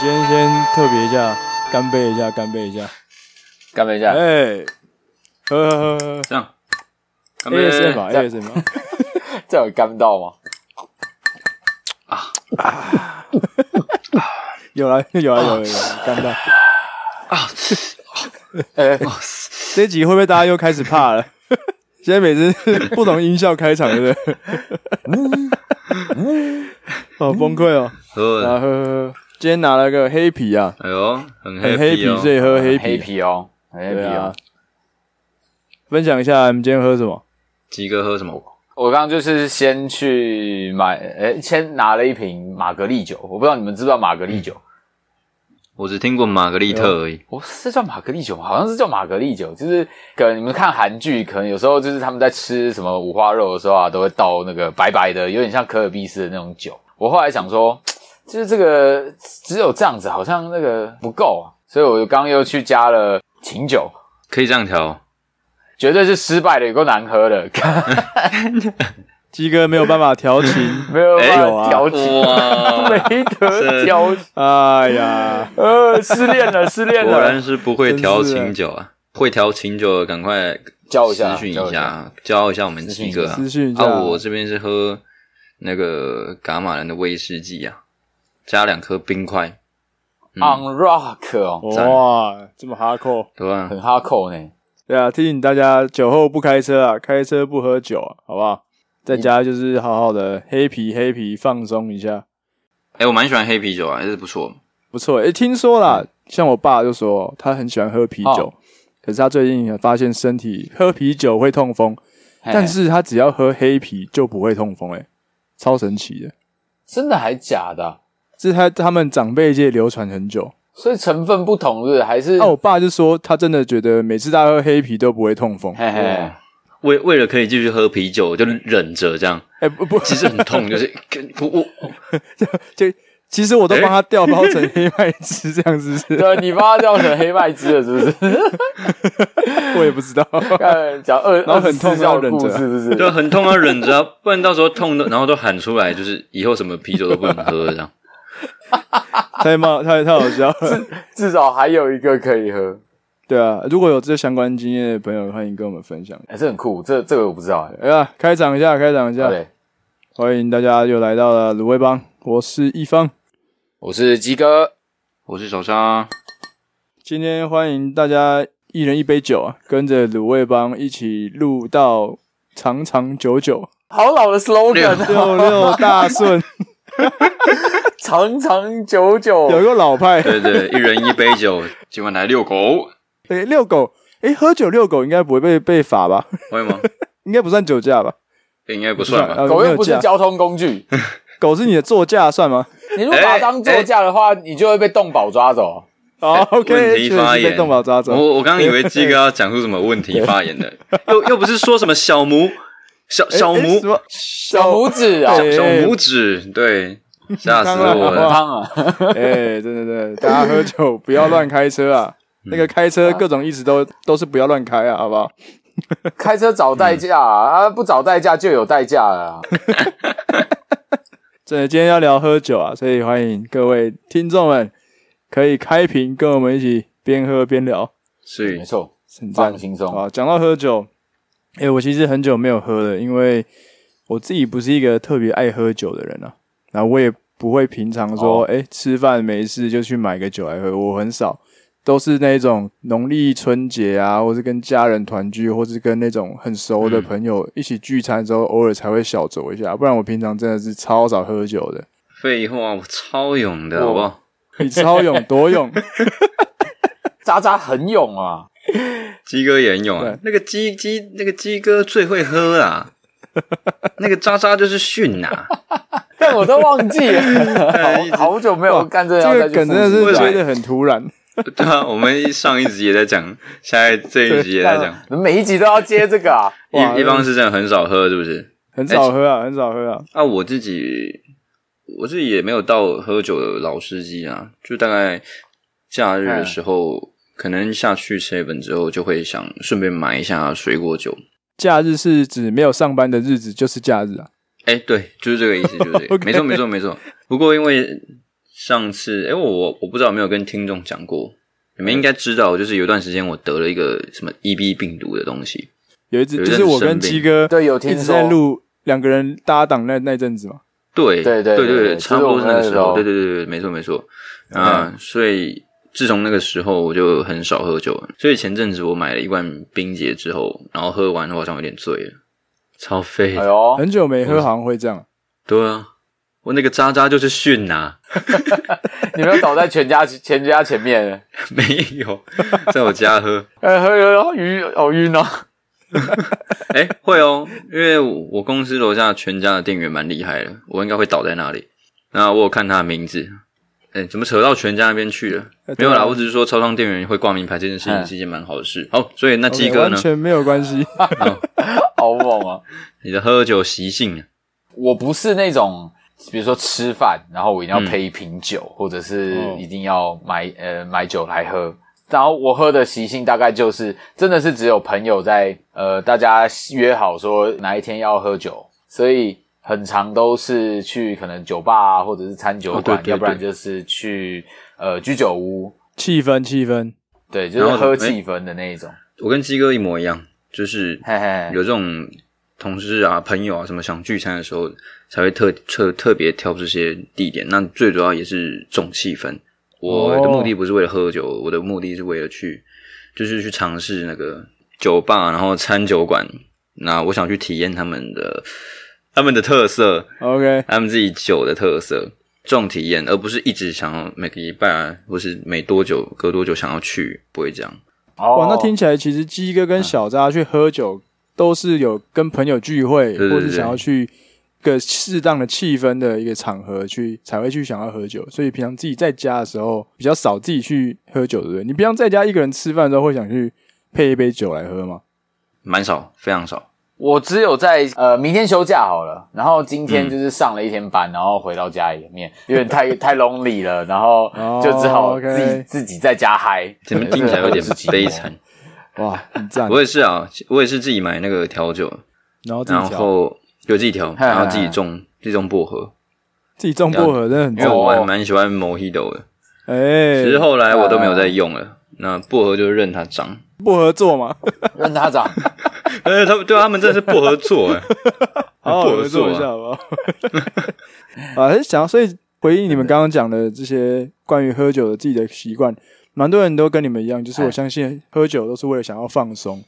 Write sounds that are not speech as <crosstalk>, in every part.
今天先特别一下，干杯一下，干杯一下，干杯一下。哎，喝喝喝喝，这样。干杯是嘛？哎，是嘛？这有干到吗？啊 <laughs> 啊！有了，有了，有了，有了，干到。啊！哎，这集会不会大家又开始怕了？现在每次不同音效开场，对不对？好崩溃哦！喝喝喝，今天拿了个黑啤啊！哎呦，很黑啤，所以喝黑啤。黑啤哦，黑啤啊！分享一下，你们今天喝什么？鸡哥喝什么？我刚刚就是先去买，诶，先拿了一瓶玛格丽酒。我不知道你们知不知道玛格丽酒。我只听过玛格丽特而已。哦，是叫玛格丽酒吗？好像是叫玛格丽酒。就是可能你们看韩剧，可能有时候就是他们在吃什么五花肉的时候啊，都会倒那个白白的，有点像可尔必斯的那种酒。我后来想说，就是这个只有这样子，好像那个不够啊，所以我刚刚又去加了琴酒。可以这样调？绝对是失败的，有够难喝的。<laughs> 鸡哥没有办法调琴，<laughs> 没有办法调琴，<laughs> 没得调。哎呀，呃，失恋了，失恋了。果然是不会调琴酒啊！会调琴酒的，赶快教一下，私讯一下，教一下我们鸡哥啊。私讯一下。啊，我这边是喝那个伽马兰的威士忌啊，加两颗冰块。On rock 哦，哇，这么哈扣，对啊？很哈扣呢。对啊，提醒大家酒后不开车啊，开车不喝酒啊，好不好？在家就是好好的黑啤黑啤放松一下。哎、欸，我蛮喜欢黑啤酒啊，还是不错，不错。哎、欸，听说啦，像我爸就说他很喜欢喝啤酒，哦、可是他最近发现身体喝啤酒会痛风，嘿嘿但是他只要喝黑啤就不会痛风，哎，超神奇的。真的还假的、啊？是他他们长辈界流传很久，所以成分不同是，是还是？那、啊、我爸就说他真的觉得每次他喝黑啤都不会痛风。嘿嘿为为了可以继续喝啤酒，就忍着这样。哎、欸、不不，其实很痛，就是 <laughs> 我我 <laughs> 就就其实我都帮他调包成黑麦汁这样子是，是。<laughs> 对，你帮他调成黑麦汁了，是不是？我也不知道。讲二，然后很痛要忍着，是不是？对很痛要忍着，不然到时候痛的，然后都喊出来，就是以后什么啤酒都不能喝这样。<laughs> 太冒太太好笑了，至至少还有一个可以喝。对啊，如果有这相关经验的朋友，欢迎跟我们分享。哎，这很酷，这这个我不知道。哎呀，开场一下，开场一下。对，欢迎大家又来到了卤味帮，我是一方，我是鸡哥，我是小沙。今天欢迎大家一人一杯酒啊，跟着卤味帮一起录到长长久久。好老的 slogan，六六大顺，<laughs> <laughs> 长长久久，有一个老派。对对，一人一杯酒，<laughs> 今晚来遛狗。哎，遛狗，哎，喝酒遛狗应该不会被被罚吧？会吗？<laughs> 应该不算酒驾吧？应该不算吧？狗又不是交通工具，狗是你的座驾算吗？你如果把它当座驾的话，你就会被动保抓走。哦，OK，问题发言，被动保抓走。我我刚刚以为鸡哥要讲出什么问题发言的，又又不是说什么小拇小小拇小拇指啊，小拇指，对，吓死我了！汤啊！哎，对对对，大家喝酒不要乱开车啊！那个开车各种意思都都是不要乱开啊，好不好？<laughs> 开车找代驾啊，不找代驾就有代驾了。真的，今天要聊喝酒啊，所以欢迎各位听众们可以开瓶跟我们一起边喝边聊。是，没错，很放轻松啊。讲到喝酒，哎，我其实很久没有喝了，因为我自己不是一个特别爱喝酒的人啊。然后我也不会平常说，哎，吃饭没事就去买个酒来喝，我很少。都是那种农历春节啊，或是跟家人团聚，或是跟那种很熟的朋友一起聚餐之后，偶尔才会小酌一下。不然我平常真的是超少喝酒的。废话，我超勇的，好不好？你超勇，多勇！<laughs> 渣渣很勇啊，鸡哥也很勇啊。那个鸡鸡，那个鸡哥最会喝啊。<laughs> 那个渣渣就是训呐，但我都忘记了，<laughs> 好好久没有干这样。这个梗真的是觉得很突然。对啊，我们上一集也在讲，现在这一集也在讲，每一集都要接这个啊。<laughs> 一一方是真的很少喝，是不是？很少喝啊，很少喝啊。啊，我自己，我自己也没有到喝酒的老司机啊，就大概假日的时候，可能下去 seven 之后，就会想顺便买一下水果酒。假日是指没有上班的日子，就是假日啊。哎，对，就是这个意思，就是这个。<laughs> 没错，没错，没错。不过因为。上次，哎，我我我不知道有没有跟听众讲过，你们应该知道，就是有一段时间我得了一个什么 EB 病毒的东西。有一次，就是我跟鸡哥对有听一直在录两个人搭档那那阵子嘛。对对对对对，差不多是那个时候。对对对对，没错没错啊！所以自从那个时候，我就很少喝酒了。所以前阵子我买了一罐冰结之后，然后喝完的话，好像有点醉了，超废。哎呦，很久没喝，好像会这样。对啊，我那个渣渣就是逊呐！<laughs> 你没有倒在全家全家前面？<laughs> 没有，在我家喝。<laughs> 哎，喝有好晕，好晕哦。哎、欸，会哦，因为我公司楼下全家的店员蛮厉害的，我应该会倒在那里。那我有看他的名字，哎、欸，怎么扯到全家那边去了？欸、没有啦，我只是说超商店员会挂名牌这件事情是一件蛮好的事。好，所以那鸡哥呢？完全没有关系，<laughs> 好猛啊！<laughs> 你的喝酒习性，我不是那种，比如说吃饭，然后我一定要配一瓶酒，嗯、或者是一定要买呃买酒来喝。然后我喝的习性大概就是，真的是只有朋友在，呃，大家约好说哪一天要喝酒，所以很常都是去可能酒吧啊，或者是餐酒馆，哦、对对对，要不然就是去呃居酒屋，气氛气氛，对，就是喝气氛的那一种。我跟鸡哥一模一样，就是有这种同事啊、朋友啊什么想聚餐的时候，才会特特特别挑这些地点。那最主要也是重气氛。我的目的不是为了喝酒，oh. 我的目的是为了去，就是去尝试那个酒吧，然后餐酒馆。那我想去体验他们的他们的特色，OK，他们自己酒的特色，这种体验，而不是一直想要每个礼拜啊，或是每多久隔多久想要去，不会这样。哦，哇，那听起来其实鸡哥跟小扎去喝酒，都是有跟朋友聚会，对对对对，或是想要去。个适当的气氛的一个场合去才会去想要喝酒，所以平常自己在家的时候比较少自己去喝酒，对不对？你平常在家一个人吃饭的时候会想去配一杯酒来喝吗？蛮少，非常少。我只有在呃明天休假好了，然后今天就是上了一天班，嗯、然后回到家里面有点太 <laughs> 太 lonely 了，然后就只好自己、oh, okay. 自己在家嗨。怎么听起来有点悲惨？哇，很赞！我也是啊，我也是自己买那个调酒，然后自己调然后。就自己调，然后自己种，自己种薄荷，自己种薄荷真的很，因为我还蛮喜欢 Mojito 的。哎、欸，其实后来我都没有再用了。那薄荷就任它长，薄荷做嘛，<laughs> 任它长。<laughs> 哎，他们对他们真的是不合作哎，<laughs> 好好合作一下好不好？<laughs> 啊，想要所以回应你们刚刚讲的这些关于喝酒的自己的习惯，蛮多人都跟你们一样，就是我相信喝酒都是为了想要放松。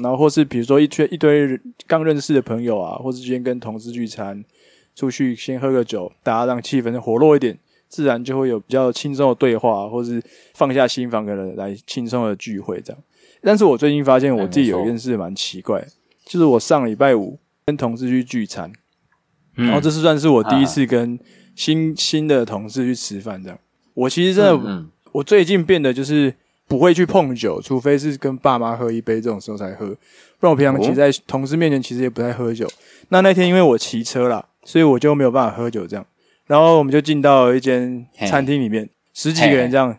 然后或是比如说一圈一堆刚认识的朋友啊，或是今天跟同事聚餐，出去先喝个酒，大家让气氛活络一点，自然就会有比较轻松的对话，或是放下心房的人来轻松的聚会这样。但是我最近发现我自己有一件事蛮奇怪，就是我上礼拜五跟同事去聚餐，然后这是算是我第一次跟新新的同事去吃饭这样。我其实真的，我最近变得就是。不会去碰酒，除非是跟爸妈喝一杯这种时候才喝。不然我平常其实在同事面前其实也不太喝酒。那那天因为我骑车啦，所以我就没有办法喝酒这样。然后我们就进到一间餐厅里面，十几个人这样，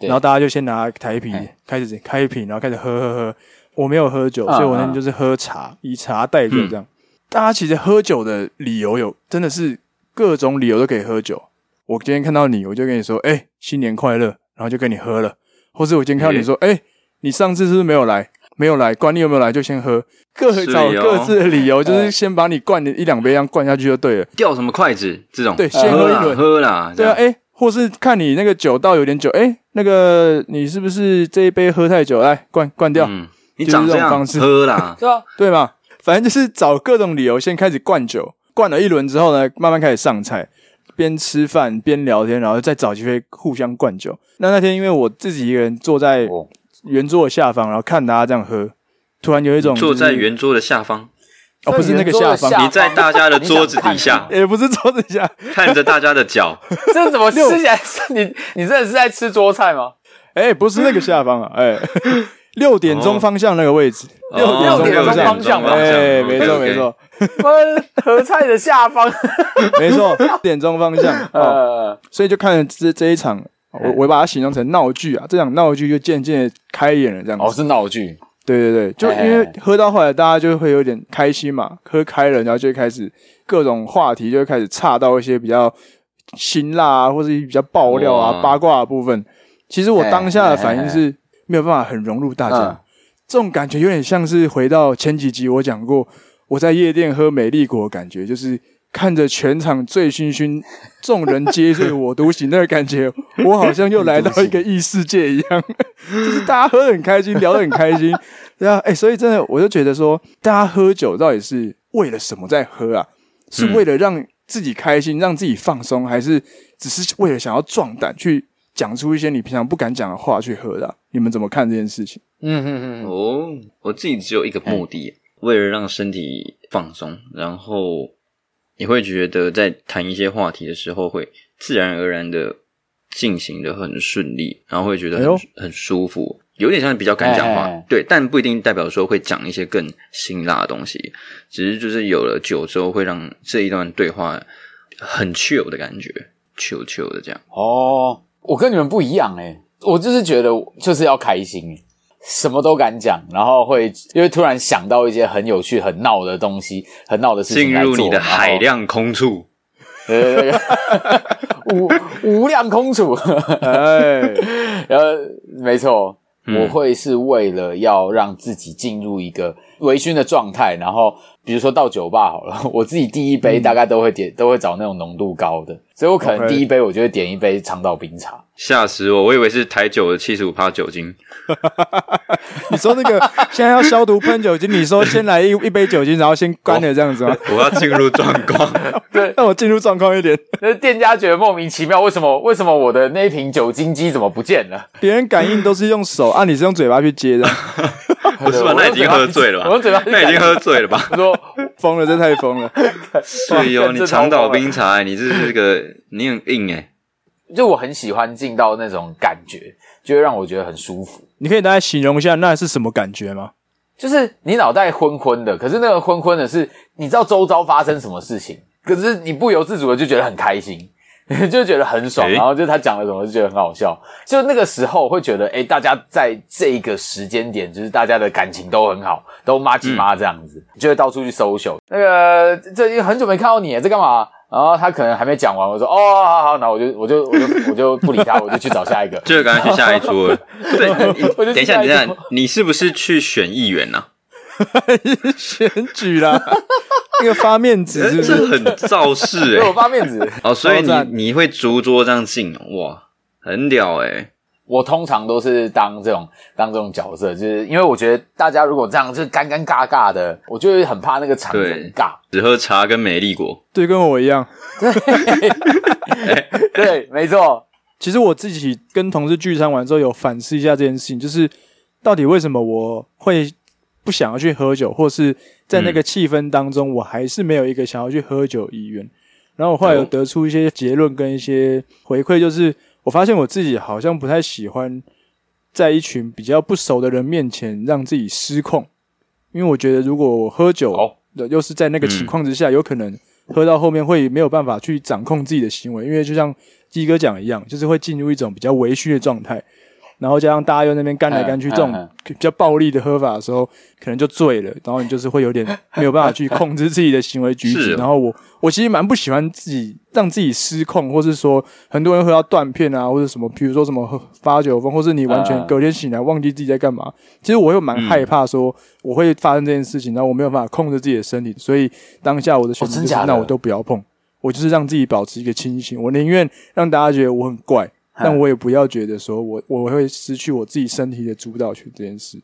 然后大家就先拿台啤开始开一瓶，然后开始喝喝喝。我没有喝酒，所以我那天就是喝茶，以茶代酒这样。大家其实喝酒的理由有真的是各种理由都可以喝酒。我今天看到你，我就跟你说，哎，新年快乐，然后就跟你喝了。或是我今天看到你说，哎、欸，你上次是不是没有来？没有来，管你有没有来，就先喝，各找各自的理由，就是先把你灌一两杯，这样灌下去就对了。掉什么筷子？这种对，先喝一轮，喝啦。对啊，哎、欸，或是看你那个酒倒有点久，哎、欸，那个你是不是这一杯喝太久？来灌灌掉。嗯，你长这种方式喝啦，对吧？对嘛？反正就是找各种理由先开始灌酒，灌了一轮之后呢，慢慢开始上菜。边吃饭边聊天，然后再找机会互相灌酒。那那天因为我自己一个人坐在圆桌的下方，然后看大家这样喝，突然有一种、就是、坐在圆桌的下方哦，不是那个下方，你在大家的桌子底下，也不是桌子底下，看着大家的脚，<laughs> 这怎么吃起来？你你真的是在吃桌菜吗？哎、欸，不是那个下方啊，哎、欸，<laughs> 六点钟方向那个位置，哦、六点钟方向，哎、欸，没错没错。分合菜的下方，<laughs> 没错，六点钟方向。呃，所以就看这这一场，我我把它形容成闹剧啊。这场闹剧就渐渐开演了，这样子。哦，是闹剧。对对对，就因为喝到后来，大家就会有点开心嘛，喝开了，然后就会开始各种话题就会开始岔到一些比较辛辣啊，或者比较爆料啊、八卦的部分。其实我当下的反应是没有办法很融入大家，这种感觉有点像是回到前几集我讲过，我在夜店喝美丽果的感觉，就是看着全场醉醺醺，众人皆醉我独醒那个感觉，我好像又来到一个异世界一样，<laughs> 就是大家喝得很开心，聊得很开心，对啊，<laughs> 哎，所以真的我就觉得说，大家喝酒到底是为了什么在喝啊？是为了让自己开心，让自己放松，还是只是为了想要壮胆去？讲出一些你平常不敢讲的话去喝的，你们怎么看这件事情？嗯嗯嗯，哦，我自己只有一个目的，为了让身体放松，然后你会觉得在谈一些话题的时候会自然而然的进行的很顺利，然后会觉得很很舒服，有点像比较敢讲话，对，但不一定代表说会讲一些更辛辣的东西，只是就是有了酒之后会让这一段对话很 chill 的感觉，chill chill 的这样哦。我跟你们不一样诶、欸、我就是觉得就是要开心，什么都敢讲，然后会因为突然想到一些很有趣、很闹的东西，很闹的事情进入你的海量空处，对对对，无无量空处，哎，然后没错，嗯、我会是为了要让自己进入一个微醺的状态，然后。比如说到酒吧好了，我自己第一杯大概都会点，嗯、都会找那种浓度高的，所以我可能第一杯我就会点一杯长岛冰茶。吓死我！我以为是台酒的七十五趴酒精。<laughs> 你说那个现在要消毒喷酒精，你说先来一 <laughs> 一杯酒精，然后先关了这样子吗？我，我要进入状况，<laughs> 对，让我进入状况一点。那店家觉得莫名其妙，为什么？为什么我的那一瓶酒精机怎么不见了？别人感应都是用手啊，你是用嘴巴去接的。不是吧？那已经喝醉了吧？我用嘴巴，那已经喝醉了吧？我说疯了，这太疯了。对哟，你长岛冰茶，你这是个你很硬哎。就我很喜欢进到那种感觉，就会让我觉得很舒服。你可以大概形容一下那是什么感觉吗？就是你脑袋昏昏的，可是那个昏昏的是你知道周遭发生什么事情，可是你不由自主的就觉得很开心。<laughs> 就觉得很爽，然后就他讲了什么就觉得很好笑。就那个时候会觉得，诶，大家在这个时间点，就是大家的感情都很好，都麻吉麻这样子，就会到处去 social。那个，这已经很久没看到你，在干嘛？然后他可能还没讲完，我说，哦，好好，那我就我就我就我就不理他，我就去找下一个，<laughs> 就赶快去下一桌。<laughs> 了。对，等一下，等一下，你是不是去选议员呢？选举啦。<laughs> 那个发面子是不是？很造势哎我发面子。哦，所以你你会逐桌这样进哇，很屌哎、欸、我通常都是当这种当这种角色，就是因为我觉得大家如果这样就是尴尴尬尬的，我就会很怕那个场很尬。只喝茶跟美丽果，对，跟我一样。对，对，没错。其实我自己跟同事聚餐完之后，有反思一下这件事情，就是到底为什么我会不想要去喝酒，或是。在那个气氛当中，我还是没有一个想要去喝酒意愿。然后我后来有得出一些结论跟一些回馈，就是我发现我自己好像不太喜欢在一群比较不熟的人面前让自己失控，因为我觉得如果我喝酒的又是在那个情况之下，有可能喝到后面会没有办法去掌控自己的行为，因为就像鸡哥讲一样，就是会进入一种比较微醺的状态。然后加上大家又那边干来干去，这种比较暴力的喝法的时候，可能就醉了。然后你就是会有点没有办法去控制自己的行为举止。然后我我其实蛮不喜欢自己让自己失控，或是说很多人喝到断片啊，或者什么，比如说什么喝发酒疯，或是你完全隔天醒来忘记自己在干嘛。其实我又蛮害怕说我会发生这件事情，然后我没有办法控制自己的身体。所以当下我的选择就是，那我都不要碰。我就是让自己保持一个清醒。我宁愿让大家觉得我很怪。但我也不要觉得说我我会失去我自己身体的主导权这件事。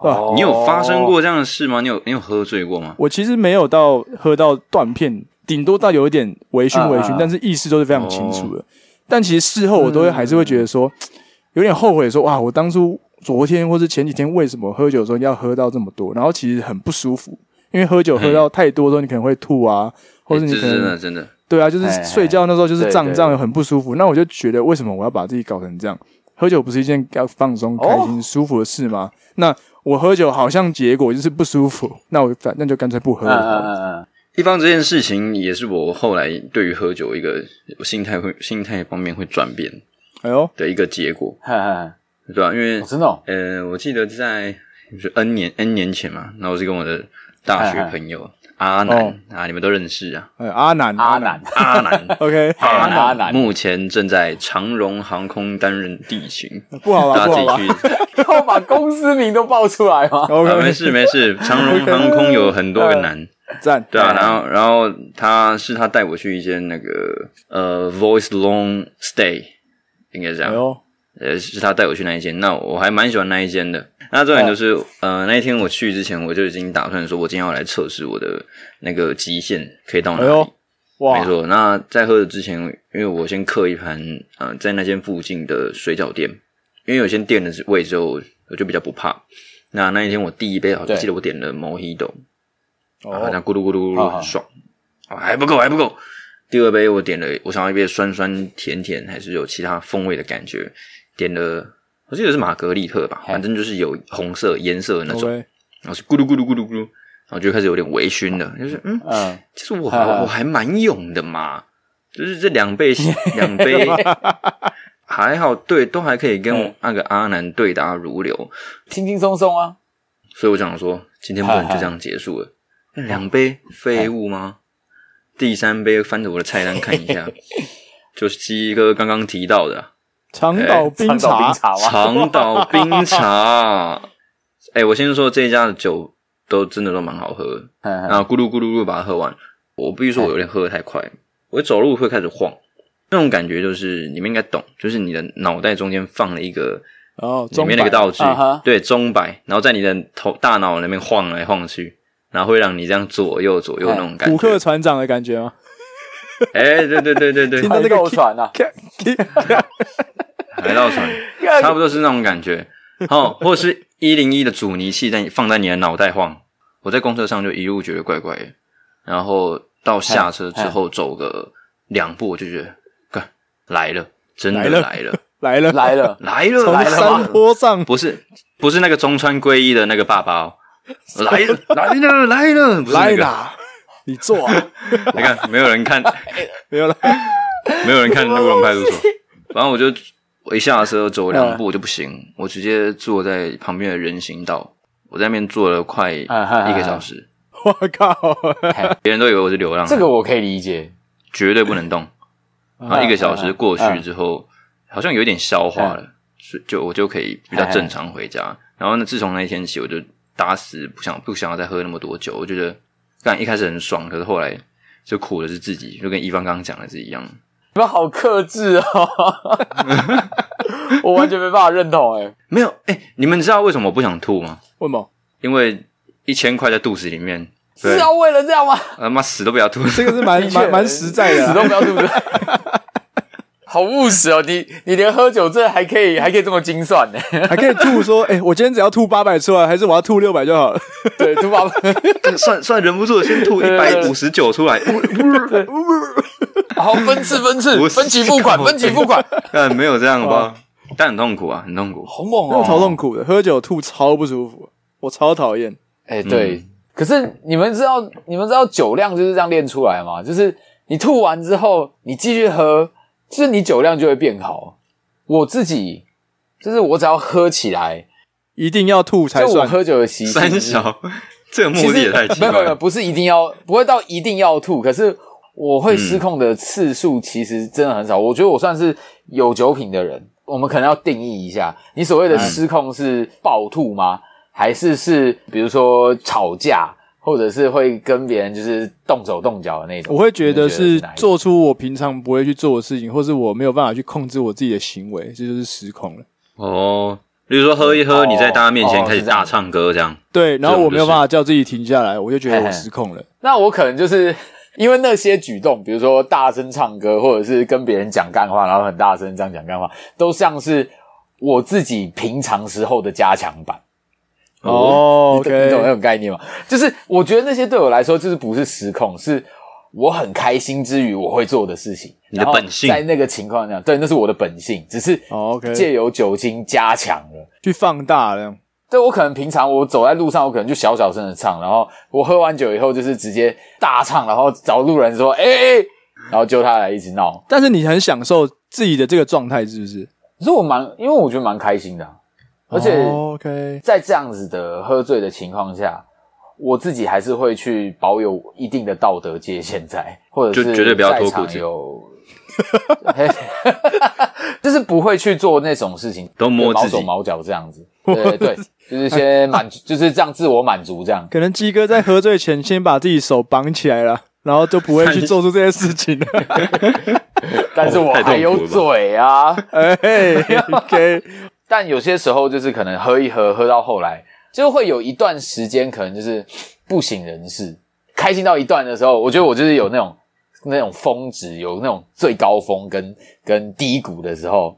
哦，你有发生过这样的事吗？你有你有喝醉过吗？我其实没有到喝到断片，顶多到有一点微醺微醺，但是意识都是非常清楚的。但其实事后我都会还是会觉得说有点后悔，说哇，我当初昨天或是前几天为什么喝酒的时候要喝到这么多？然后其实很不舒服，因为喝酒喝到太多的时候，你可能会吐啊，或者你可能真的真的。对啊，就是睡觉那时候就是胀胀的，很不舒服。那我就觉得，为什么我要把自己搞成这样？喝酒不是一件要放松、开心、舒服的事吗？那我喝酒好像结果就是不舒服，那我反正就干脆不喝了。一方这件事情也是我后来对于喝酒一个心态会心态方面会转变，哎呦的一个结果，<laughs> 对吧？因为真的，呃，我记得在就是 N 年 N 年前嘛，那我是跟我的。大学朋友阿南啊，你们都认识啊。阿南，阿南，阿南，<laughs> OK，阿南，目前正在长荣航空担任地勤，不好吧？大家自己去，<laughs> 要把公司名都报出来吗？<laughs> 没事没事，长荣航空有很多个南，赞，对啊，然后然后他是他带我去一间那个呃 Voice Long Stay，应该是这样。呃，是他带我去那一间，那我还蛮喜欢那一间的。那重点就是，呃，那一天我去之前，我就已经打算说，我今天要来测试我的那个极限可以到哪里。哇，没错。那在喝的之前，因为我先刻一盘，呃，在那间附近的水饺店，因为有些店的位置，我我就比较不怕。那那一天我第一杯，好像记得我点了 Mojito，对好像咕噜咕噜咕噜很爽，还不够，还不够。第二杯我点了，我想要一杯酸酸甜甜，还是有其他风味的感觉。点了，我记得是玛格丽特吧，反正就是有红色颜色的那种，然后是咕噜咕噜咕噜咕噜，然后就开始有点微醺了，就是嗯，其实我我还蛮勇的嘛，就是这两杯 <laughs> 两杯还好，对，都还可以跟那个阿南对答如流，轻轻松松啊，所以我想说，今天不能就这样结束了，两杯废物吗？第三杯翻着我的菜单看一下，<laughs> 就是鸡哥刚刚提到的。长岛冰茶，长岛冰茶。<laughs> 哎、欸，我先说这一家的酒都真的都蛮好喝，然后咕噜咕噜噜把它喝完。我必须说，我有点喝的太快，我走路会开始晃，那种感觉就是你们应该懂，就是你的脑袋中间放了一个哦，里面那个道具，对，钟摆，然后在你的头大脑那边晃来晃去，然后会让你这样左右左右那种感觉，骨克船长的感觉吗？哎、欸，对对对对对，听到那个船啊。海盗船，差不多是那种感觉，哦，或者是一零一的阻尼器在放在你的脑袋晃。我在公车上就一路觉得怪怪的，然后到下车之后走个两步，我就觉得，看来了，真的来了，来了，来了，来了，从山坡上，不是不是那个中川归一的那个爸爸哦，来了，来了，来了，来了，你坐，<laughs> 你看，没有人看，<laughs> 没有了，没有人看乌龙派出所，<laughs> 反正我就。我一下车走两步我就不行，嗯、我直接坐在旁边的人行道，我在那边坐了快一个小时。我靠！别人都以为我是流浪。这个我可以理解，绝对不能动。然后一个小时过去之后，好像有点消化了，是就我就可以比较正常回家。然后呢，自从那一天起，我就打死不想不想要再喝那么多酒。我觉得刚一开始很爽，可是后来就苦的是自己，就跟一方刚刚讲的是一样。你们好克制哦，<laughs> 我完全没办法认同哎。没有哎，你们知道为什么我不想吐吗？为什么？因为一千块在肚子里面，是要为了这样吗？他妈死都不要吐，这个是蛮蛮蛮实在的，死都不要吐。好务实哦，你你连喝酒这还可以还可以这么精算呢，<laughs> 还可以吐说，哎，我今天只要吐八百出来，还是我要吐六百就好了？对，吐八百，算算忍不住先吐一百五十九出来。好，分次分次，分期付款，分期付款。但没有这样吧？但很痛苦啊，很痛苦，好猛哦，超痛苦的。喝酒吐超不舒服，我超讨厌。哎，对。可是你们知道，你们知道酒量就是这样练出来吗？就是你吐完之后，你继续喝，就是你酒量就会变好。我自己就是我只要喝起来，一定要吐才算。就我喝酒的习惯。三小，<laughs> 这个目的也太奇怪了。没有没有，不是一定要，不会到一定要吐，可是。我会失控的次数其实真的很少，嗯、我觉得我算是有酒品的人。我们可能要定义一下，你所谓的失控是暴吐吗？嗯、还是是比如说吵架，或者是会跟别人就是动手动脚的那种？我会觉得是做出我平常不会去做的事情，或是我没有办法去控制我自己的行为，这就是失控了。哦，比如说喝一喝，你在大家面前开始大唱歌这样，对，然后我没有办法叫自己停下来，我就觉得我失控了。嘿嘿，那我可能就是。因为那些举动，比如说大声唱歌，或者是跟别人讲干话，然后很大声这样讲干话，都像是我自己平常时候的加强版。哦，你懂那种概念吗？就是我觉得那些对我来说，就是不是失控，是我很开心之余我会做的事情。你的本性在那个情况下，对，那是我的本性，只是借由酒精加强了，去放大了。对，我可能平常我走在路上，我可能就小小声的唱，然后我喝完酒以后就是直接大唱，然后找路人说：“哎、欸、哎、欸！”然后揪他来一直闹。但是你很享受自己的这个状态，是不是？可是我蛮，因为我觉得蛮开心的、啊，而且，在这样子的喝醉的情况下，我自己还是会去保有一定的道德界限在，或者是就绝对不要脱裤子，有，<laughs> 就是不会去做那种事情，都摸自己毛手毛脚这样子。<laughs> 对对，就是先满足，就是这样自我满足这样。可能鸡哥在喝醉前先把自己手绑起来了，然后就不会去做出这些事情了。<laughs> 但是我还有嘴啊，哎，OK。但有些时候就是可能喝一喝，喝到后来。就会有一段时间，可能就是不省人事，开心到一段的时候，我觉得我就是有那种那种峰值，有那种最高峰跟跟低谷的时候，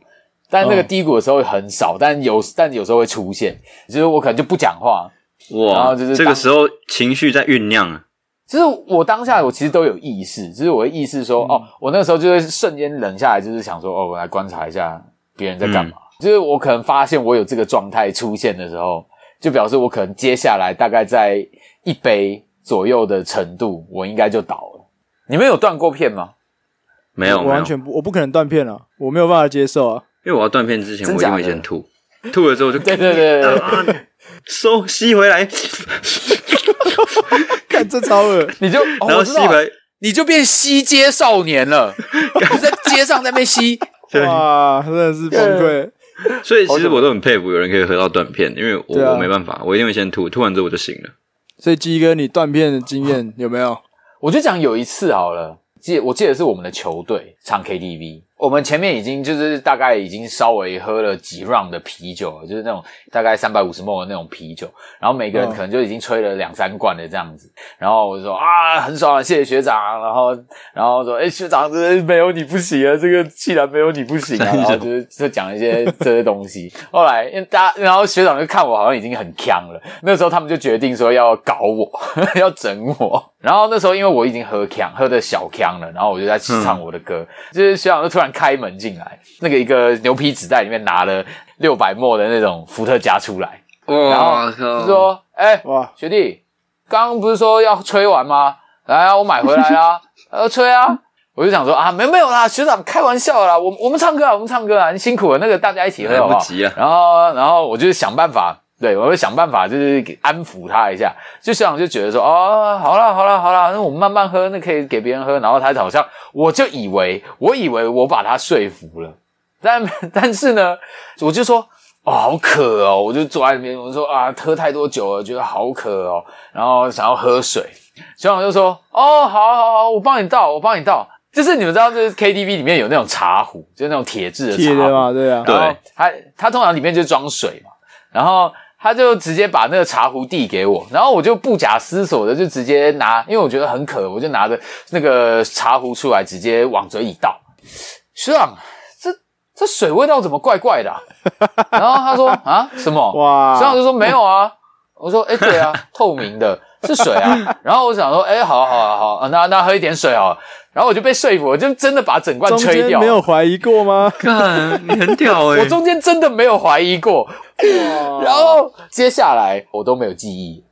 但那个低谷的时候很少，但有但有时候会出现，就是我可能就不讲话，哇，然后就是这个时候情绪在酝酿啊，就是我当下我其实都有意识，就是我的意识说，哦，我那个时候就会瞬间冷下来，就是想说，哦，我来观察一下别人在干嘛，嗯，就是我可能发现我有这个状态出现的时候。就表示我可能接下来大概在一杯左右的程度，我应该就倒了。你们有断过片吗？没有，我完全不，我不可能断片啊，我没有办法接受啊。因为我要断片之前，我一定会先吐，吐了之后就对对对对，收吸回来，<laughs> 看这超恶，你就 <laughs> 然后吸回，你就变吸街少年了，<laughs> 就在街上在那边吸，哇，真的是崩溃。<laughs> 所以其实我都很佩服有人可以喝到断片，因为我、啊、我没办法，我一定会先吐，吐完之后我就醒了。所以鸡哥，你断片的经验有没有？<laughs> 我就讲有一次好了，记我记得是我们的球队唱 KTV。我们前面已经就是大概已经稍微喝了几 round 的啤酒了，就是那种大概三百五十 ml 的那种啤酒，然后每个人可能就已经吹了两三罐的这样子，然后我就说啊很爽，谢谢学长，然后然后说哎、欸、学长，这没有你不行啊，这个既然没有你不行啊，然后就是就讲一些这 <laughs> 些东西。后来因为大家，然后学长就看我好像已经很呛了，那时候他们就决定说要搞我，<laughs> 要整我。然后那时候因为我已经喝锵，喝的小锵了，然后我就在唱我的歌，嗯、就是学长就突然。开门进来，那个一个牛皮纸袋里面拿了六百 ml 的那种伏特加出来，然后就说：“哎、欸，哇，学弟，刚刚不是说要吹完吗？来啊，我买回来啊，要 <laughs> 吹啊！”我就想说：“啊，没没有啦，学长开玩笑啦，我我们唱歌啊，我们唱歌啊，你辛苦了，那个大家一起喝好不好？”然后然后我就想办法。对，我会想办法，就是给安抚他一下。就学长就觉得说，哦，好啦，好啦，好啦，那我们慢慢喝，那可以给别人喝。然后他好像，我就以为，我以为我把他说服了，但但是呢，我就说，哦，好渴哦，我就坐在那边，我说啊，喝太多酒了，觉得好渴哦，然后想要喝水。小长就说，哦，好好好，我帮你倒，我帮你倒。就是你们知道，就是 KTV 里面有那种茶壶，就是那种铁质的茶壶嘛，对啊，对，它它通常里面就装水嘛，然后。他就直接把那个茶壶递给我，然后我就不假思索的就直接拿，因为我觉得很渴，我就拿着那个茶壶出来，直接往嘴里倒。学长，这这水味道怎么怪怪的啊？然后他说啊，什么？哇！学长就说没有啊。我说，诶，对啊，透明的，是水啊。<laughs> 然后我想说，诶，好好好好，那那喝一点水好了。然后我就被说服，我就真的把整罐吹掉。没有怀疑过吗？看，你很屌诶、欸、<laughs> 我中间真的没有怀疑过。然后接下来我都没有记忆。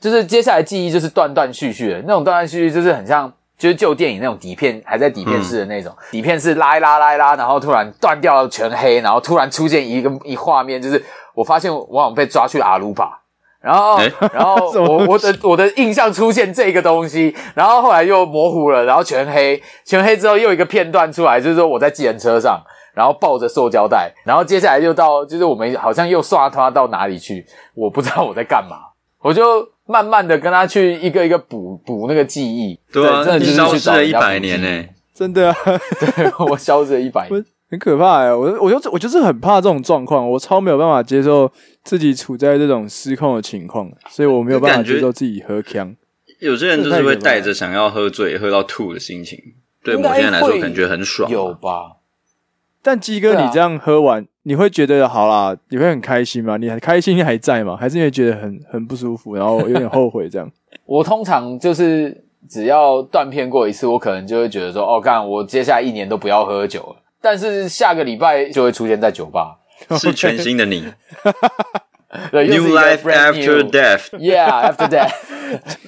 就是接下来记忆就是断断续续的，那种断断续续就是很像就是旧电影那种底片还在底片式的那种、嗯、底片是拉一拉拉一拉，然后突然断掉了全黑，然后突然出现一个一画面，就是我发现我好像被抓去了阿鲁巴。然后，欸、然后 <laughs> 我我的我的印象出现这个东西，然后后来又模糊了，然后全黑，全黑之后又一个片段出来，就是说我在计程车上，然后抱着塑胶袋，然后接下来又到，就是我们好像又刷他到哪里去，我不知道我在干嘛，我就慢慢的跟他去一个一个补补那个记忆，对啊，真的就是去找消失了一百年呢，真的啊，对我消失了一百年。很可怕哎，我我就我就是很怕这种状况，我超没有办法接受自己处在这种失控的情况，所以我没有办法接受自己喝呛。有些人就是会带着想要喝醉、喝到吐的心情，对某些人来说感觉很爽，有吧？但鸡哥，你这样喝完，你会觉得好啦，你会很开心吗？你很开心还在吗？还是因为觉得很很不舒服，然后有点后悔这样？<laughs> 我通常就是只要断片过一次，我可能就会觉得说，哦，干，我接下来一年都不要喝酒了。但是下个礼拜就会出现在酒吧，<laughs> 是全新的你。<laughs> New life after death，Yeah，after death。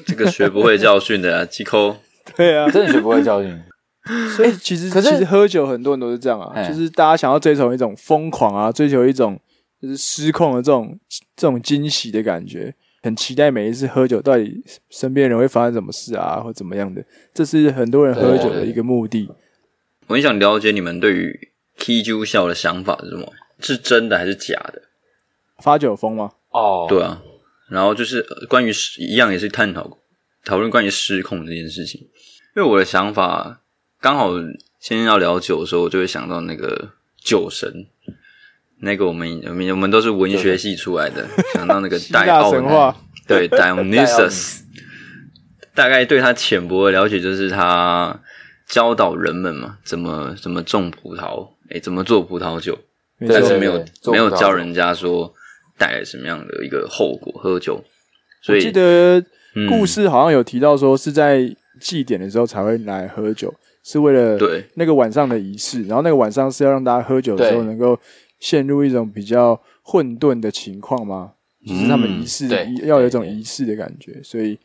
这个学不会教训的，鸡扣。对啊，真的学不会教训。<laughs> 所以其实，可是其实喝酒很多人都是这样啊，就是大家想要追求一种疯狂啊，追求一种就是失控的这种这种惊喜的感觉，很期待每一次喝酒到底身边人会发生什么事啊，或怎么样的，这是很多人喝酒的一个目的。我很想了解你们对于 K 酒笑的想法是什么？是真的还是假的？发酒疯吗？哦，对啊。然后就是关于一样也是探讨讨论关于失控这件事情，因为我的想法刚好今天要聊酒的时候，我就会想到那个酒神，那个我们我们我们都是文学系出来的，<laughs> 想到那个戴奥神话，对 <laughs> Dionysus，大概对他浅薄的了解就是他。教导人们嘛，怎么怎么种葡萄，诶，怎么做葡萄酒，但是没有没有教人家说带来什么样的一个后果，喝酒。所以我记得故事好像有提到说是在祭典的时候才会来喝酒，是为了对那个晚上的仪式，然后那个晚上是要让大家喝酒的时候能够陷入一种比较混沌的情况吗？就是他们仪式要有一种仪式的感觉，所以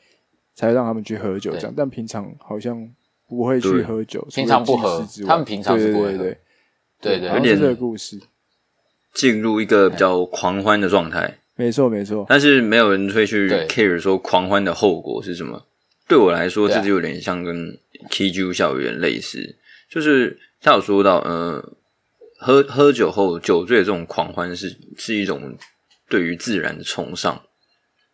才让他们去喝酒这样。但平常好像。不会去喝酒，平常不喝。他们平常是不会喝。对对对，有点这个故事，进入一个比较狂欢的状态。没错没错，但是没有人会去 care 说狂欢的后果是什么。对我来说，这就有点像跟 K 酒笑有点类似，就是他有说到，呃，喝喝酒后酒醉的这种狂欢是是一种对于自然的崇尚，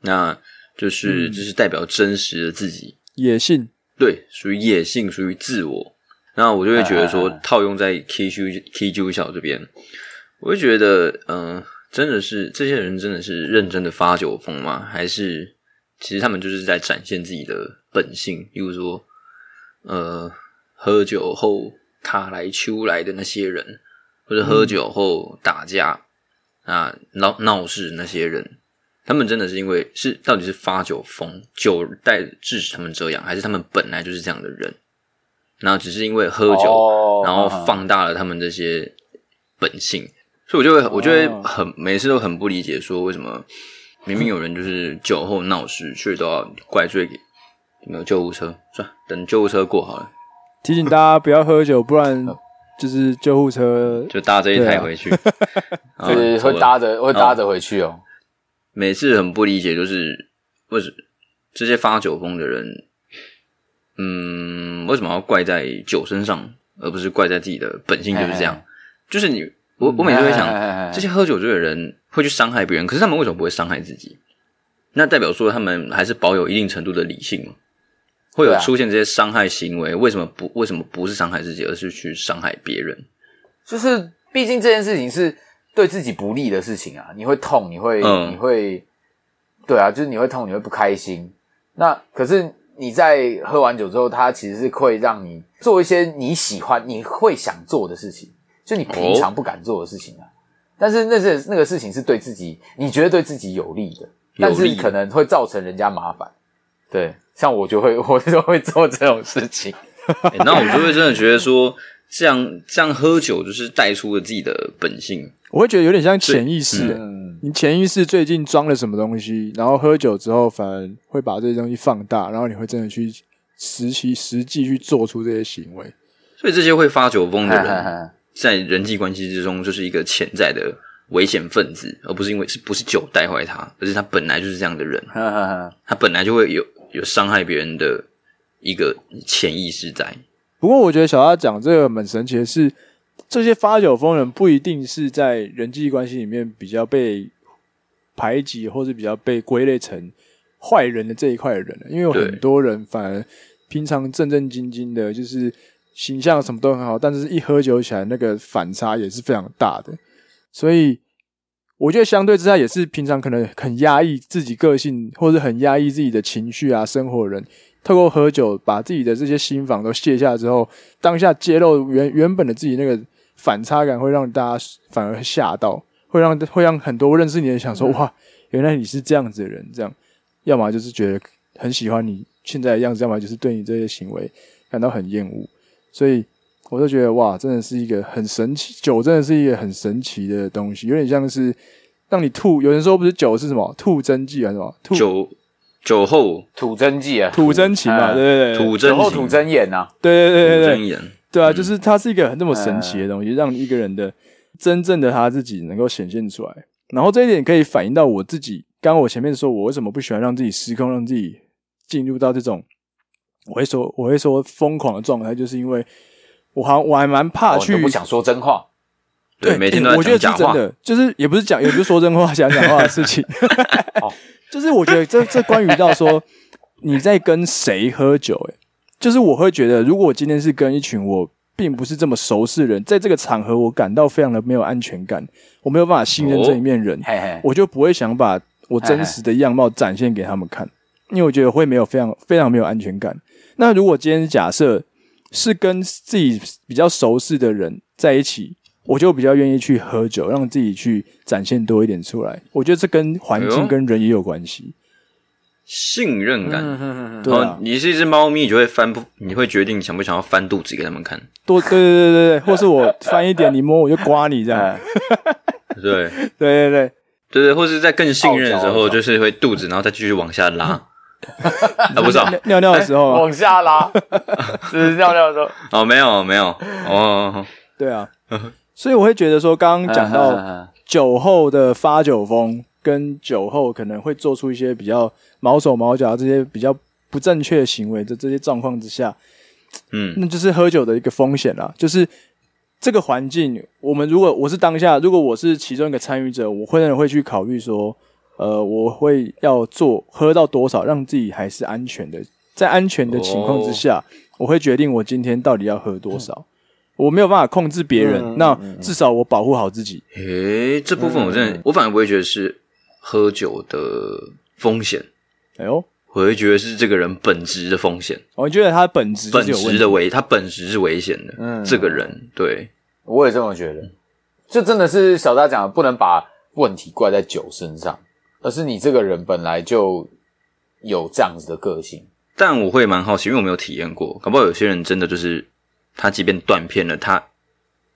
那就是就是代表真实的自己，野性。对，属于野性，属于自我。那我就会觉得说，套用在 K 酒 K 酒笑这边，我会觉得，嗯、呃，真的是这些人真的是认真的发酒疯吗？还是其实他们就是在展现自己的本性？比如说，呃，喝酒后卡来秋来的那些人，或者喝酒后打架、嗯、啊闹闹事那些人。他们真的是因为是到底是发酒疯，酒带致使他们这样，还是他们本来就是这样的人？然后只是因为喝酒，哦、然后放大了他们这些本性，哦、所以我就会，我就会很每次都很不理解，说为什么明明有人就是酒后闹事，却都要怪罪给有没有救护车？算，等救护车过好了。提醒大家不要喝酒，不然就是救护车就搭这一台回去，啊、<laughs> 就是会搭着会搭着回去哦。每次很不理解，就是为什么这些发酒疯的人，嗯，为什么要怪在酒身上，而不是怪在自己的本性？就是这样，嘿嘿嘿就是你，我我每次会想，嘿嘿嘿这些喝酒醉的人会去伤害别人，可是他们为什么不会伤害自己？那代表说他们还是保有一定程度的理性吗？会有出现这些伤害行为，为什么不为什么不是伤害自己，而是去伤害别人？就是毕竟这件事情是。对自己不利的事情啊，你会痛，你会，嗯、你会，对啊，就是你会痛，你会不开心。那可是你在喝完酒之后，它其实是会让你做一些你喜欢、你会想做的事情，就你平常不敢做的事情啊。哦、但是那是那个事情是对自己，你觉得对自己有利的，但是可能会造成人家麻烦。对，像我就会，我就会做这种事情。欸、那我就会真的觉得说。这样这样喝酒就是带出了自己的本性，我会觉得有点像潜意识。嗯，你潜意识最近装了什么东西，然后喝酒之后反而会把这些东西放大，然后你会真的去实际实际去做出这些行为。所以这些会发酒疯的人，在人际关系之中就是一个潜在的危险分子，而不是因为是不是酒带坏他，而是他本来就是这样的人，他本来就会有有伤害别人的一个潜意识在。不过，我觉得小阿讲这个蛮神奇的是，这些发酒疯人不一定是在人际关系里面比较被排挤，或是比较被归类成坏人的这一块的人。因为有很多人反而平常正正经经的，就是形象什么都很好，但是一喝酒起来，那个反差也是非常大的。所以，我觉得相对之下，也是平常可能很压抑自己个性，或者很压抑自己的情绪啊，生活的人。透过喝酒，把自己的这些心防都卸下之后，当下揭露原原本的自己那个反差感，会让大家反而吓到，会让会让很多认识你的人想说：“哇，原来你是这样子的人。”这样，要么就是觉得很喜欢你现在的样子，要么就是对你这些行为感到很厌恶。所以，我就觉得哇，真的是一个很神奇，酒真的是一个很神奇的东西，有点像是让你吐。有人说不是酒是什么吐真剂还是什么吐酒？酒后吐真剂啊，吐真情嘛，对对对，吐真后吐真言呐，对对对对对，真言，对啊，就是它是一个很那么神奇的东西，让一个人的真正的他自己能够显现出来。然后这一点可以反映到我自己。刚刚我前面说，我为什么不喜欢让自己失控，让自己进入到这种我会说我会说疯狂的状态，就是因为我好像我还蛮怕去、哦、不想说真话。对，每天都在讲假话。我觉得是真的，就是也不是讲，也不是说真话，<laughs> 讲假话的事情。<laughs> 就是我觉得这这关于到说你在跟谁喝酒，诶，就是我会觉得，如果我今天是跟一群我并不是这么熟悉的人，在这个场合，我感到非常的没有安全感，我没有办法信任这一面人，我就不会想把我真实的样貌展现给他们看，因为我觉得会没有非常非常没有安全感。那如果今天假设是跟自己比较熟悉的人在一起。我就比较愿意去喝酒，让自己去展现多一点出来。我觉得这跟环境跟人也有关系，信任感。你是一只猫咪，你就会翻不，你会决定想不想要翻肚子给他们看。多，对对对对对，<laughs> 或是我翻一点，你摸我就刮你这样。对 <laughs> 对对对对对，或是在更信任的时候，就是会肚子，然后再继续往下拉。<laughs> 啊，不是 <laughs> 尿尿的时候往下拉，<laughs> 只是尿尿的时候。哦，没有没有。哦，对啊。所以我会觉得说，刚刚讲到酒后的发酒疯，跟酒后可能会做出一些比较毛手毛脚这些比较不正确的行为的这些状况之下，嗯，那就是喝酒的一个风险啦。就是这个环境，我们如果我是当下，如果我是其中一个参与者，我会会去考虑说，呃，我会要做喝到多少，让自己还是安全的，在安全的情况之下，我会决定我今天到底要喝多少。我没有办法控制别人，嗯、那至少我保护好自己。诶、欸，这部分我真的，嗯、我反而不会觉得是喝酒的风险。哎呦，我会觉得是这个人本质的风险。我觉得他本质本质的危，他本质是危险的。嗯，这个人对，我也这么觉得。这真的是小大讲，不能把问题怪在酒身上，而是你这个人本来就有这样子的个性。但我会蛮好奇，因为我没有体验过，搞不好有些人真的就是。他即便断片了，他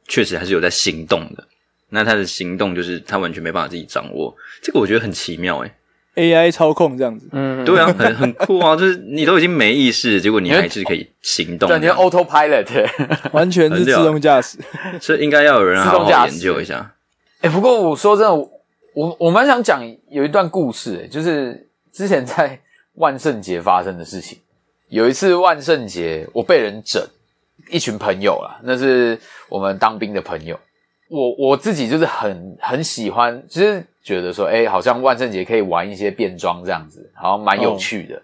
确实还是有在行动的。那他的行动就是他完全没办法自己掌握，这个我觉得很奇妙诶 AI 操控这样子，嗯，对啊，很很酷啊！就是你都已经没意识，结果你还是可以行动，感觉 autopilot，完全是自动驾驶。<laughs> 这应该要有人好好研究一下。哎、欸，不过我说真的，我我蛮想讲有一段故事，诶就是之前在万圣节发生的事情。有一次万圣节，我被人整。一群朋友啦，那是我们当兵的朋友。我我自己就是很很喜欢，就是觉得说，诶好像万圣节可以玩一些变装这样子，好像蛮有趣的。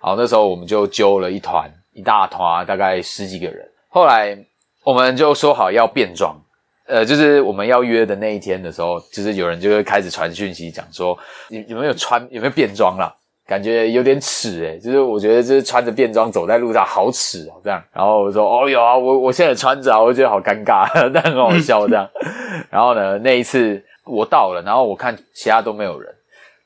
好，那时候我们就揪了一团，一大团，大概十几个人。后来我们就说好要变装，呃，就是我们要约的那一天的时候，就是有人就会开始传讯息讲说，有有没有穿，有没有变装啦？感觉有点耻诶，就是我觉得就是穿着便装走在路上好耻哦，这样。然后我说哦有啊，我我现在穿着啊，我觉得好尴尬，<laughs> 但很好笑这样。然后呢，那一次我到了，然后我看其他都没有人，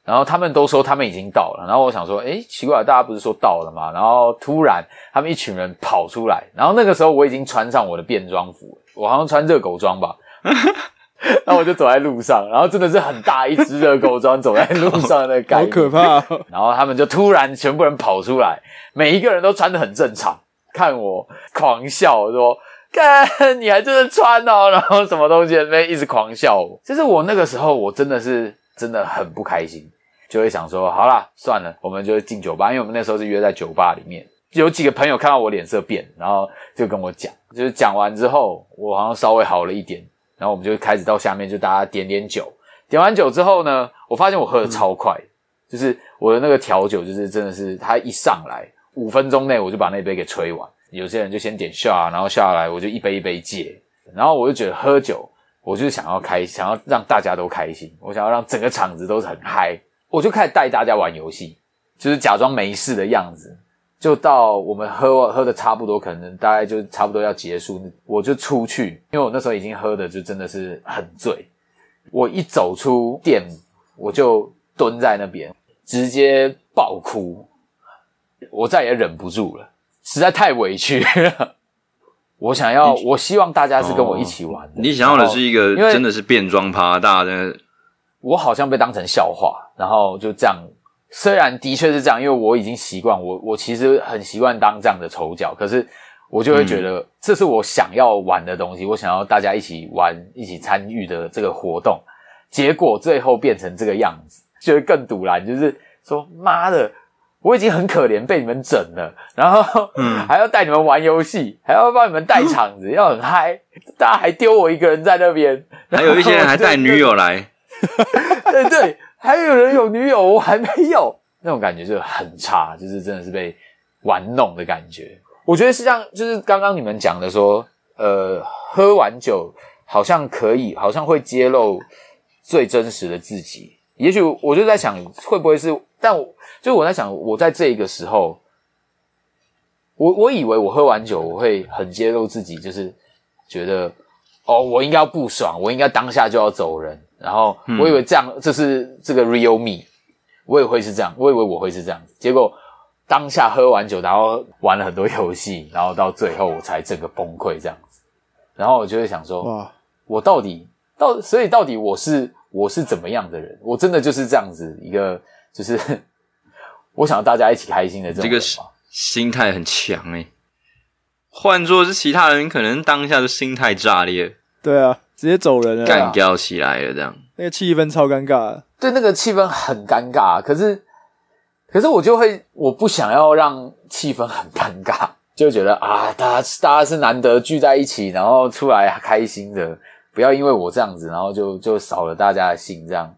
然后他们都说他们已经到了，然后我想说，诶奇怪，大家不是说到了吗？然后突然他们一群人跑出来，然后那个时候我已经穿上我的便装服了，我好像穿热狗装吧。<laughs> 然后我就走在路上，然后真的是很大一只热狗装走在路上的感觉，<laughs> 好可怕哦。然后他们就突然全部人跑出来，每一个人都穿的很正常，看我狂笑说：“看，你还真的穿哦。”然后什么东西那边一直狂笑我。就是我那个时候，我真的是真的很不开心，就会想说：“好啦，算了，我们就进酒吧。”因为我们那时候是约在酒吧里面，有几个朋友看到我脸色变，然后就跟我讲，就是讲完之后，我好像稍微好了一点。然后我们就开始到下面，就大家点点酒。点完酒之后呢，我发现我喝的超快，嗯、就是我的那个调酒，就是真的是，他一上来五分钟内我就把那杯给吹完。有些人就先点 shot，然后下来我就一杯一杯接。然后我就觉得喝酒，我就是想要开，想要让大家都开心，我想要让整个场子都是很嗨。我就开始带大家玩游戏，就是假装没事的样子。就到我们喝喝的差不多，可能大概就差不多要结束，我就出去，因为我那时候已经喝的就真的是很醉。我一走出店，我就蹲在那边，直接爆哭，我再也忍不住了，实在太委屈了。<laughs> 我想要，我希望大家是跟我一起玩的。你想要的是一个真的是变装趴，大家的。我好像被当成笑话，然后就这样。虽然的确是这样，因为我已经习惯，我我其实很习惯当这样的丑角，可是我就会觉得这是我想要玩的东西，嗯、我想要大家一起玩、一起参与的这个活动，结果最后变成这个样子，就会更堵然，就是说妈的，我已经很可怜，被你们整了，然后还要带你们玩游戏，还要帮你们带场子，要很嗨，大家还丢我一个人在那边，还有一些人还带女友来，对对，还有人有女友，我还没有，那种感觉就很差，就是真的是被玩弄的感觉。我觉得是像，就是刚刚你们讲的说，呃，喝完酒好像可以，好像会揭露最真实的自己。也许我就在想，会不会是？但我就我在想，我在这一个时候，我我以为我喝完酒我会很揭露自己，就是觉得哦，我应该要不爽，我应该当下就要走人。然后我以为这样，这是这个 real me，我也会是这样，我以为我会是这样子，结果。当下喝完酒，然后玩了很多游戏，<laughs> 然后到最后我才整个崩溃这样子。然后我就会想说，哇，我到底到，所以到底我是我是怎么样的人？我真的就是这样子一个，就是 <laughs> 我想要大家一起开心的这种人。这个心态很强诶。换作是其他人，可能当下就心态炸裂。对啊，直接走人了，干掉起来了，这样那个气氛超尴尬。对，那个气氛很尴尬，可是。可是我就会，我不想要让气氛很尴尬，就觉得啊，大家大家是难得聚在一起，然后出来开心的，不要因为我这样子，然后就就扫了大家的心，这样，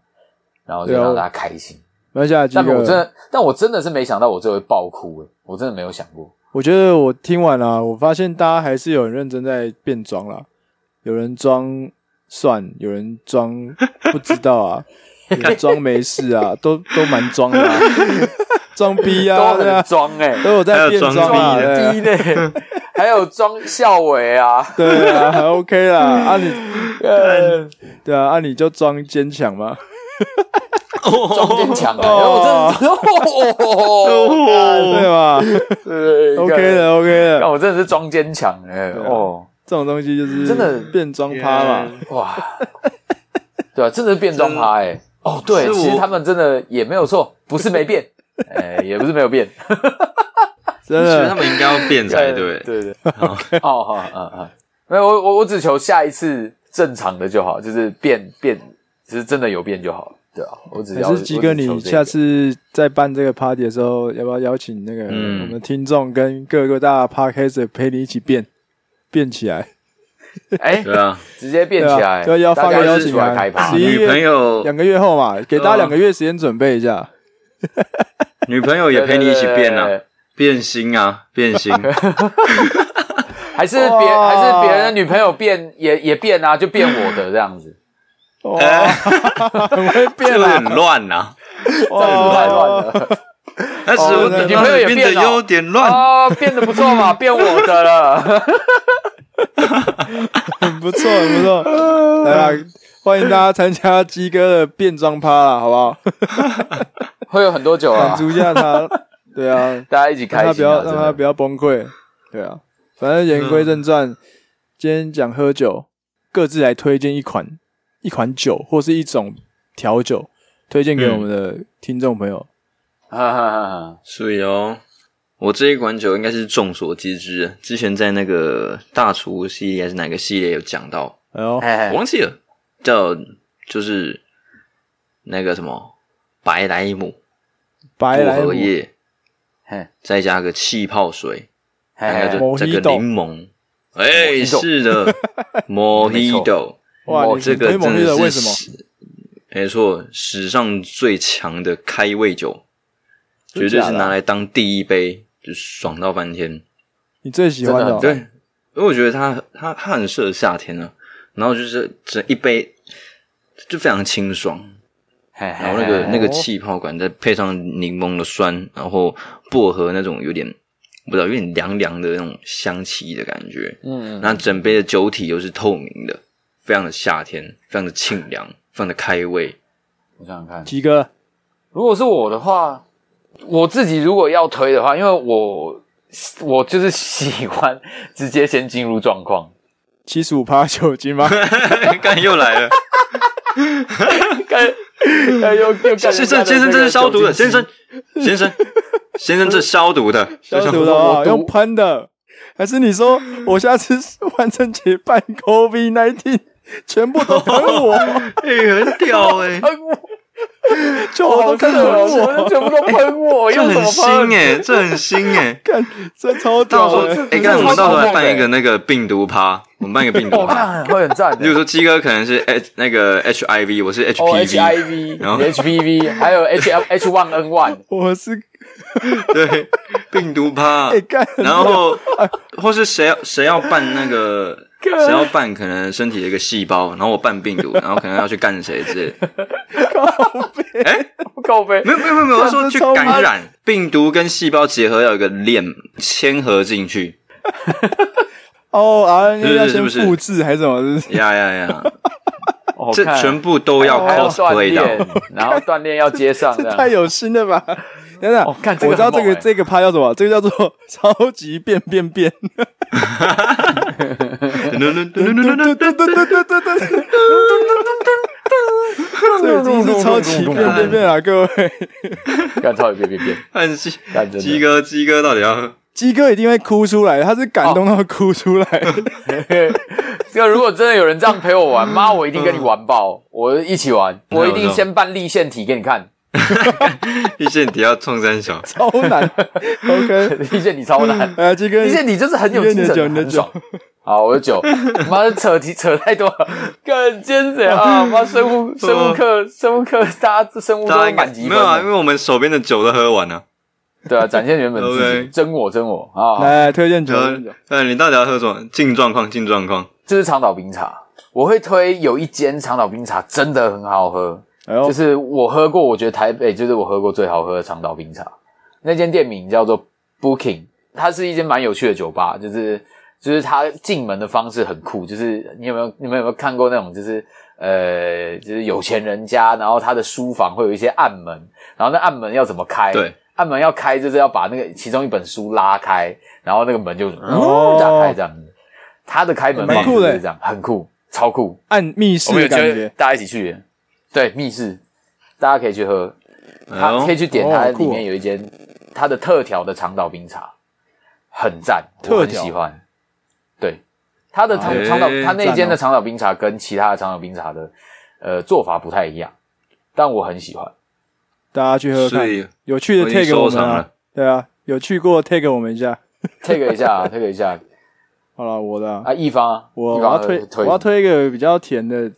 然后就让大家开心。没下几个，但我真的，但我真的是没想到我就会爆哭诶，我真的没有想过。我觉得我听完了，我发现大家还是有人认真在变装啦，有人装蒜，有人装不知道啊。<laughs> 装没事啊，都都蛮装的，<laughs> 装逼啊，都很装哎，都有在变装啊逼的，还有装校委啊，对啊，还 OK 啦，啊你，<laughs> 对啊，啊你就装坚强嘛，<laughs> 装坚强啊，我真的，<laughs> 对吧？对，OK 的，OK 的，我真的是装坚强哎，哦，这种东西就是真的。变装趴嘛，哇，<laughs> 对啊，真的是变装趴哎。哦，对，其实他们真的也没有错，不是没变，哎，也不是没有变，真的，其实他们应该要变才对，对。对，哦，好，嗯嗯，没有，我我我只求下一次正常的就好，就是变变，只是真的有变就好，对啊，我只要。是鸡哥，你下次在办这个 party 的时候，要不要邀请那个我们听众跟各个大 podcast 陪你一起变变起来？哎，<laughs> 对啊，直接变起来，就要发个邀请函。女朋友两个月后嘛，给大家两个月时间准备一下。<laughs> 女朋友也陪你一起变啊，变心啊，变心。<laughs> 还是别还是别人的女朋友变也也变啊，就变我的这样子。哇，很 <laughs> 会变，很乱呐，这样子太乱了。但是我的女朋友也变得有点乱哦，变得不错嘛，<laughs> 变我的了。很 <laughs> 不错，很不错。来啦，欢迎大家参加鸡哥的变装趴啦，好不好？会有很多酒啊，满足一下他。对啊，大家一起开心，让他不要让他不要崩溃。对啊，反正言归正传，今天讲喝酒，各自来推荐一款一款酒或是一种调酒，推荐给我们的听众朋友。哈哈哈哈，所以哦。我这一款酒应该是众所皆知，之前在那个大厨系列还是哪个系列有讲到，哎呦，我忘记了，叫就是那个什么白莱姆，白莱姆。薄荷叶，再加个气泡水，还有这个柠檬，哎，是的，莫希朵，哇，这个真的是，没错，史上最强的开胃酒，绝对是拿来当第一杯。就爽到翻天！你最喜欢的、哦、对，因为我觉得它它它很适合夏天啊。然后就是这一杯就非常清爽，然后那个那个气泡感，再配上柠檬的酸，然后薄荷那种有点不知道有点凉凉的那种香气的感觉。嗯，那整杯的酒体又是透明的，非常的夏天，非常的清凉，非常的开胃。我想想看，鸡哥，如果是我的话。我自己如果要推的话，因为我我就是喜欢 <laughs> 直接先进入状况，七十五趴酒精吗？<laughs> 刚又来了，<laughs> 干又又先生先生这是消毒的，先生先生先生这消毒的，消毒的啊，用喷的，还是你说我下次万圣节办 COVID nineteen <laughs> 全部都喷我，<laughs> 哎，很屌哎，<laughs> 喷我，就我都看喷我，全部都喷我，这很新哎，这很新哎，看这超屌的，哎，看我们到时候来办一个那个病毒趴，我们办一个病毒趴，会很赞。比如说鸡哥可能是 H 那个 HIV，我是 HPV，然后 HPV 还有 H H one N one，我是。对，病毒趴，然后或是谁要谁要办那个，谁要办可能身体的一个细胞，然后我办病毒，然后可能要去干谁之类的。<laughs> 靠北，哎，靠北，没有没有没有，我说去感染病毒跟细胞结合，要有一个链牵合进去。<laughs> 哦啊，你要先复制还是什么？<laughs> 呀呀呀！这全部都要 cosplay 的，然后锻炼要接上，这太有心了吧？等等，我知道这个这个趴叫什么？这个叫做超级变变变。<laughs> 这已经是超级变变变。了，各位。干超级变变变，看鸡 <laughs> 鸡哥，鸡哥到底要？鸡哥一定会哭出来，他是感动到哭出来。这如果真的有人这样陪我玩，妈，我一定跟你玩爆，我一起玩，我一定先办立腺体给你看。立腺体要冲三小，超难。OK，立腺体超难。哎，鸡哥，立腺体就是很有精神，很爽。好，我的酒，<laughs> 妈的扯题扯太多了，干尖嘴啊！妈生物生物课生物课，大家生物都满级分。没有啊，因为我们手边的酒都喝完了。对啊，展现原本自己，真我真我啊！来推荐酒，哎，你到底要喝什么？进状况，进状况。这是长岛冰茶，我会推有一间长岛冰茶真的很好喝，就是我喝过，我觉得台北就是我喝过最好喝的长岛冰茶。那间店名叫做 Booking，它是一间蛮有趣的酒吧，就是就是它进门的方式很酷，就是你有没有你们有没有看过那种就是呃就是有钱人家，然后他的书房会有一些暗门，然后那暗门要怎么开？对。暗门要开，就是要把那个其中一本书拉开，然后那个门就哦打开这样子。他的开门方式是这样，很酷，超酷，按密室的感觉。大家一起去，对，密室，大家可以去喝，他可以去点，它里面有一间它的特调的长岛冰茶，很赞，我很喜欢。对，它的长长岛，它那间的长岛冰茶跟其他的长岛冰茶的呃做法不太一样，但我很喜欢。大家去喝看，有趣的 tag 我们啊，对啊，有去过 tag 我们一下，tag 一下，tag 一下。<laughs> 好了，我的啊，一方，我我要推，我要推一个比较甜的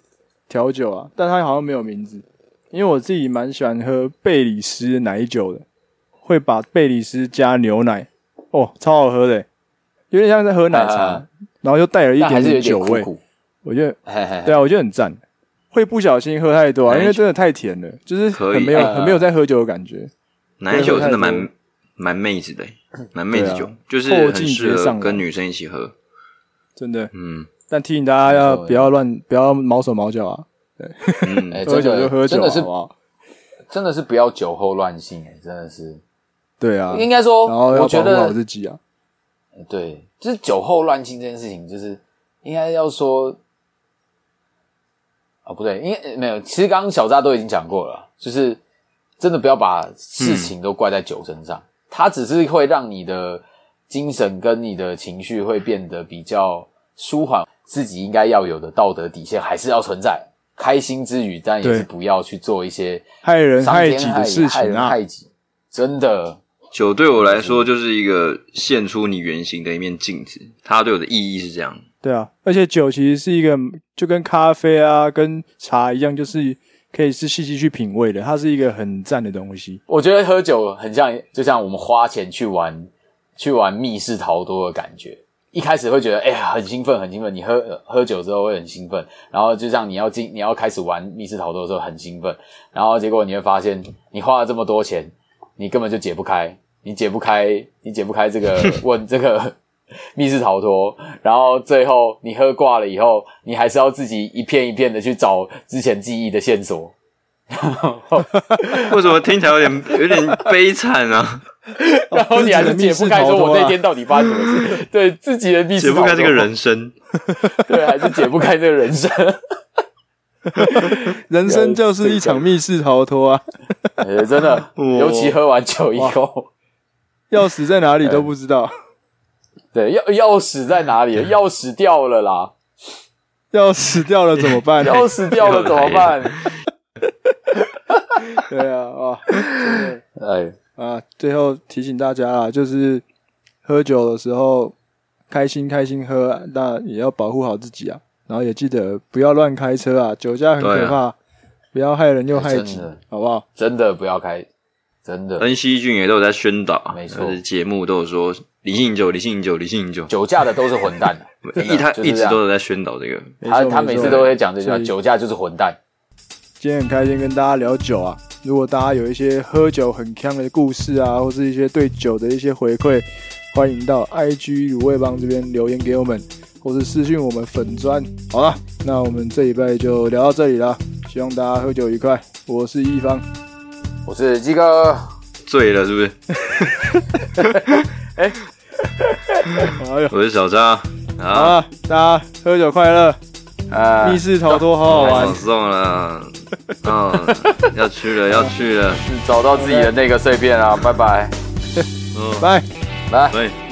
调酒啊，但它好像没有名字，因为我自己蛮喜欢喝贝里斯奶酒的，会把贝里斯加牛奶，哦，超好喝的，有点像在喝奶茶，然后又带了一点点酒味，我觉得，对啊，我觉得很赞。会不小心喝太多啊，因为真的太甜了，就是很没有很没有在喝酒的感觉。奶酒真的蛮蛮妹子的，蛮妹子酒，就是很适合跟女生一起喝。真的，嗯。但提醒大家要不要乱，不要毛手毛脚啊。对，<laughs> 喝酒就喝酒，真的是，真的是不要酒后乱性，哎，真的是。对啊，应该说，然后要保护好自己啊。对，就是酒后乱性这件事情，就是应该要说。哦，不对，因为没有，其实刚刚小扎都已经讲过了，就是真的不要把事情都怪在酒身上，嗯、它只是会让你的精神跟你的情绪会变得比较舒缓，自己应该要有的道德底线还是要存在，开心之余，但也是不要去做一些害人害己的事情啊，害人害己，真的。酒对我来说就是一个现出你原形的一面镜子，它对我的意义是这样。对啊，而且酒其实是一个就跟咖啡啊、跟茶一样，就是可以是细细去品味的。它是一个很赞的东西。我觉得喝酒很像，就像我们花钱去玩去玩密室逃脱的感觉。一开始会觉得哎呀很兴奋，很兴奋。你喝喝酒之后会很兴奋，然后就像你要进你要开始玩密室逃脱的时候很兴奋，然后结果你会发现你花了这么多钱，你根本就解不开，你解不开，你解不开这个问 <laughs> 这个。密室逃脱，然后最后你喝挂了以后，你还是要自己一片一片的去找之前记忆的线索。<laughs> <laughs> 为什么听起来有点有点悲惨啊？<laughs> 然后你还是解不开，说我那天到底发生什么事？对自己的密室，解不开这个人生，对，还是解不开这个人生。<laughs> 人生就是一场密室逃脱啊！真的，尤其喝完酒以后，钥匙在哪里都不知道。对，钥钥匙在哪里？钥匙掉了啦！钥匙掉了怎么办？钥匙掉了怎么办？<laughs> 对啊，啊，哎啊，最后提醒大家啊，就是喝酒的时候开心开心喝啊，那也要保护好自己啊。然后也记得不要乱开车啊，酒驾很可怕，啊、不要害人又害己，好不好？真的不要开，真的。恩熙俊也都有在宣导，没错，节目都有说理性饮酒，理性饮酒，理性饮酒。酒驾的都是混蛋，<laughs> 一他一直都有在宣导这个，他他每次都会讲这句话，酒驾就是混蛋。今天很开心跟大家聊酒啊，如果大家有一些喝酒很锵的故事啊，或是一些对酒的一些回馈，欢迎到 IG 卤味帮这边留言给我们。或是私讯我们粉砖，好了，那我们这礼拜就聊到这里了，希望大家喝酒愉快。我是一方，我是鸡哥，醉了是不是？<laughs> 哎，<laughs> 我是小张，好了，大家喝酒快乐，啊，密室逃脱好好玩，送了，嗯，<laughs> 要去了，要去了，<laughs> 找到自己的那个碎片啊，拜拜，嗯，拜，拜。